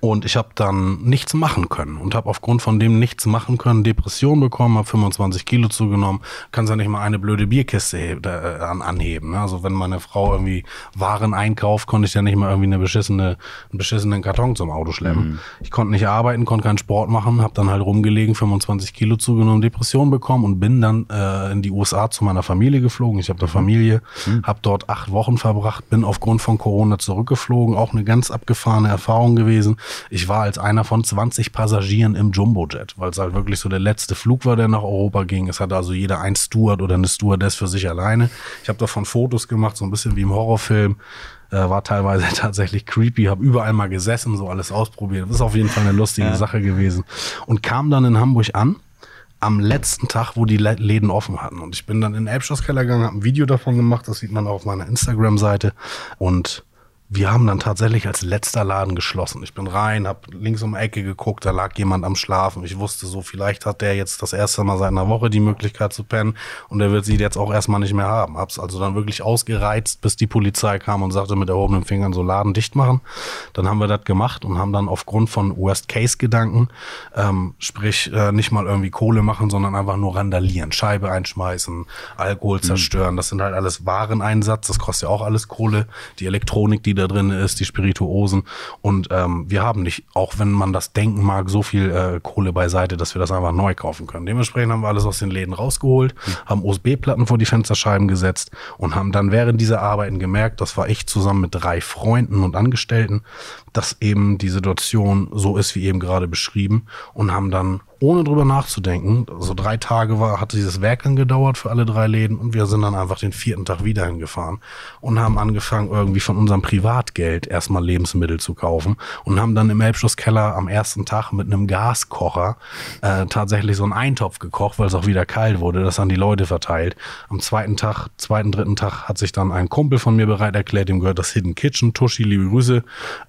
Und ich habe dann nichts machen können und habe aufgrund von dem nichts machen können Depression bekommen, habe 25 Kilo zugenommen, kann ja nicht mal eine blöde Bierkiste äh, anheben. Ne? Also wenn meine Frau irgendwie Waren einkauft, konnte ich ja nicht mal irgendwie eine beschissene, einen beschissenen Karton zum Auto schleppen. Mhm. Ich konnte nicht arbeiten, konnte keinen Sport machen, habe dann halt rumgelegen, 25 Kilo zugenommen, Depression bekommen und bin dann äh, in die USA zu meiner Familie geflogen. Ich habe da Familie, mhm. habe dort acht Wochen verbracht, bin aufgrund von Corona zurückgeflogen, auch eine ganz abgefahrene Erfahrung gewesen ich war als einer von 20 Passagieren im Jumbojet, weil es halt wirklich so der letzte Flug war, der nach Europa ging. Es hatte also jeder ein Steward oder eine Stewardess für sich alleine. Ich habe davon Fotos gemacht, so ein bisschen wie im Horrorfilm. Äh, war teilweise tatsächlich creepy, habe überall mal gesessen, so alles ausprobiert. Das ist auf jeden Fall eine lustige ja. Sache gewesen. Und kam dann in Hamburg an am letzten Tag, wo die Läden offen hatten. Und ich bin dann in den Elbschlosskeller gegangen, habe ein Video davon gemacht, das sieht man auch auf meiner Instagram-Seite. Und wir haben dann tatsächlich als letzter Laden geschlossen. Ich bin rein, habe links um die Ecke geguckt, da lag jemand am Schlafen. Ich wusste so, vielleicht hat der jetzt das erste Mal seit einer Woche die Möglichkeit zu pennen und er wird sie jetzt auch erstmal nicht mehr haben. Hab's also dann wirklich ausgereizt, bis die Polizei kam und sagte mit erhobenen Fingern so Laden dicht machen. Dann haben wir das gemacht und haben dann aufgrund von Worst-Case-Gedanken, ähm, sprich äh, nicht mal irgendwie Kohle machen, sondern einfach nur randalieren, Scheibe einschmeißen, Alkohol mhm. zerstören. Mhm. Das sind halt alles Wareneinsatz, das kostet ja auch alles Kohle. Die Elektronik, die da drin ist, die Spirituosen. Und ähm, wir haben nicht, auch wenn man das denken mag, so viel äh, Kohle beiseite, dass wir das einfach neu kaufen können. Dementsprechend haben wir alles aus den Läden rausgeholt, mhm. haben USB-Platten vor die Fensterscheiben gesetzt und haben dann während dieser Arbeiten gemerkt, das war ich zusammen mit drei Freunden und Angestellten, dass eben die Situation so ist, wie eben gerade beschrieben und haben dann ohne drüber nachzudenken. Also drei Tage war, hatte dieses Werk gedauert für alle drei Läden und wir sind dann einfach den vierten Tag wieder hingefahren und haben angefangen, irgendwie von unserem Privatgeld erstmal Lebensmittel zu kaufen und haben dann im Elbschlosskeller am ersten Tag mit einem Gaskocher äh, tatsächlich so einen Eintopf gekocht, weil es auch wieder kalt wurde, das an die Leute verteilt. Am zweiten Tag, zweiten, dritten Tag hat sich dann ein Kumpel von mir bereit erklärt, dem gehört das Hidden Kitchen, Tuschi, liebe Grüße,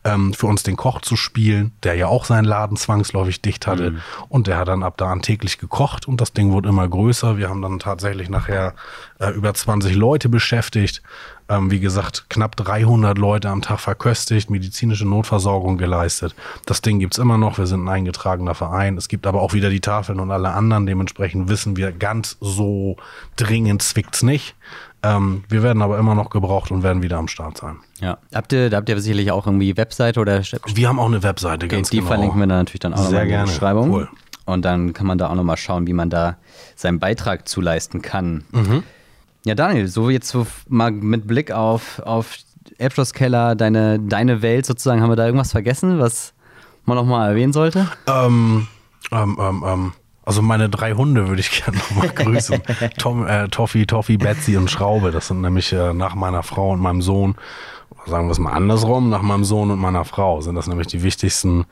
ähm, für uns den Koch zu spielen, der ja auch seinen Laden zwangsläufig dicht hatte mhm. und der hat dann ab da an täglich gekocht und das Ding wurde immer größer. Wir haben dann tatsächlich nachher äh, über 20 Leute beschäftigt. Ähm, wie gesagt, knapp 300 Leute am Tag verköstigt, medizinische Notversorgung geleistet. Das Ding gibt's immer noch. Wir sind ein eingetragener Verein. Es gibt aber auch wieder die Tafeln und alle anderen. Dementsprechend wissen wir, ganz so dringend zwickt's nicht. Ähm, wir werden aber immer noch gebraucht und werden wieder am Start sein. Ja. Habt ihr, da habt ihr sicherlich auch irgendwie Webseite oder? Wir haben auch eine Webseite, okay, ganz die genau. Die verlinken wir dann natürlich dann auch Sehr in der Beschreibung. Cool. Und dann kann man da auch nochmal schauen, wie man da seinen Beitrag zuleisten kann. Mhm. Ja, Daniel, so jetzt so mal mit Blick auf, auf Elbschlosskeller, deine, deine Welt sozusagen, haben wir da irgendwas vergessen, was man nochmal erwähnen sollte? Ähm, ähm, ähm, ähm. Also meine drei Hunde würde ich gerne nochmal grüßen. Tom, äh, Toffi, Toffi, Betsy und Schraube. Das sind nämlich äh, nach meiner Frau und meinem Sohn sagen wir es mal andersrum, nach meinem Sohn und meiner Frau sind das nämlich die wichtigsten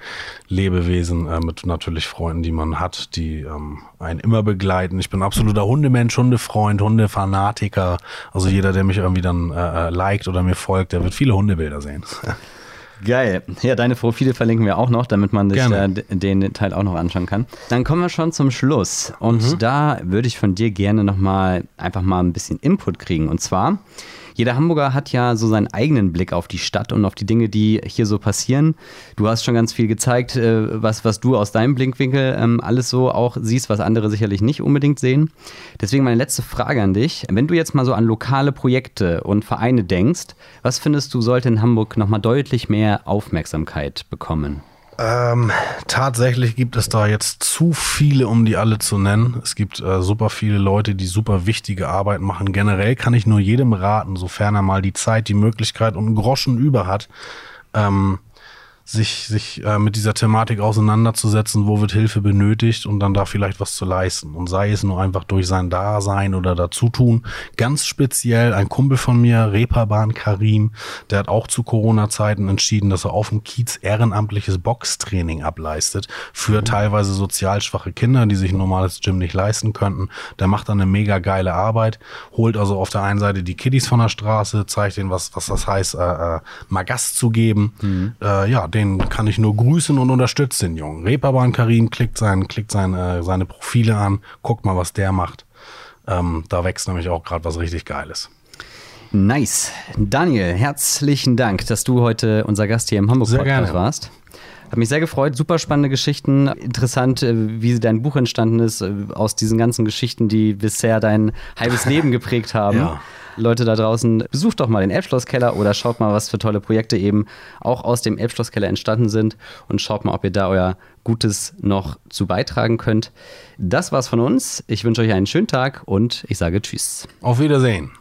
Lebewesen äh, mit natürlich Freunden, die man hat, die ähm, einen immer begleiten. Ich bin absoluter Hundemensch, Hundefreund, Hundefanatiker. Also jeder, der mich irgendwie dann äh, äh liked oder mir folgt, der wird viele Hundebilder sehen. Geil. Ja, deine Profile verlinken wir auch noch, damit man sich äh, den Teil auch noch anschauen kann. Dann kommen wir schon zum Schluss. Und mhm. da würde ich von dir gerne nochmal einfach mal ein bisschen Input kriegen. Und zwar, jeder Hamburger hat ja so seinen eigenen Blick auf die Stadt und auf die Dinge, die hier so passieren. Du hast schon ganz viel gezeigt, äh, was, was du aus deinem Blickwinkel ähm, alles so auch siehst, was andere sicherlich nicht unbedingt sehen. Deswegen meine letzte Frage an dich. Wenn du jetzt mal so an lokale Projekte und Vereine denkst, was findest du, sollte in Hamburg nochmal deutlich mehr Aufmerksamkeit bekommen? Ähm, tatsächlich gibt es da jetzt zu viele, um die alle zu nennen. Es gibt äh, super viele Leute, die super wichtige Arbeit machen. Generell kann ich nur jedem raten, sofern er mal die Zeit, die Möglichkeit und einen Groschen über hat, ähm, sich, sich äh, mit dieser Thematik auseinanderzusetzen, wo wird Hilfe benötigt und dann da vielleicht was zu leisten. Und sei es nur einfach durch sein Dasein oder Dazutun. Ganz speziell ein Kumpel von mir, Reeperbahn Karim, der hat auch zu Corona-Zeiten entschieden, dass er auf dem Kiez ehrenamtliches Boxtraining ableistet für teilweise sozial schwache Kinder, die sich ein normales Gym nicht leisten könnten. Der macht dann eine mega geile Arbeit, holt also auf der einen Seite die Kiddies von der Straße, zeigt ihnen, was, was das heißt, äh, äh, mal Gas zu geben. Mhm. Äh, ja, den kann ich nur grüßen und unterstützen, den Jungen. Reeperbahn Karim, klickt, sein, klickt seine, seine Profile an, guckt mal, was der macht. Ähm, da wächst nämlich auch gerade was richtig Geiles. Nice. Daniel, herzlichen Dank, dass du heute unser Gast hier im Hamburg Podcast warst. Hat mich sehr gefreut. Super spannende Geschichten. Interessant, äh, wie dein Buch entstanden ist, äh, aus diesen ganzen Geschichten, die bisher dein halbes Leben geprägt haben. Ja. Leute da draußen, besucht doch mal den Elbschlosskeller oder schaut mal, was für tolle Projekte eben auch aus dem Elbschlosskeller entstanden sind und schaut mal, ob ihr da euer Gutes noch zu beitragen könnt. Das war's von uns. Ich wünsche euch einen schönen Tag und ich sage Tschüss. Auf Wiedersehen.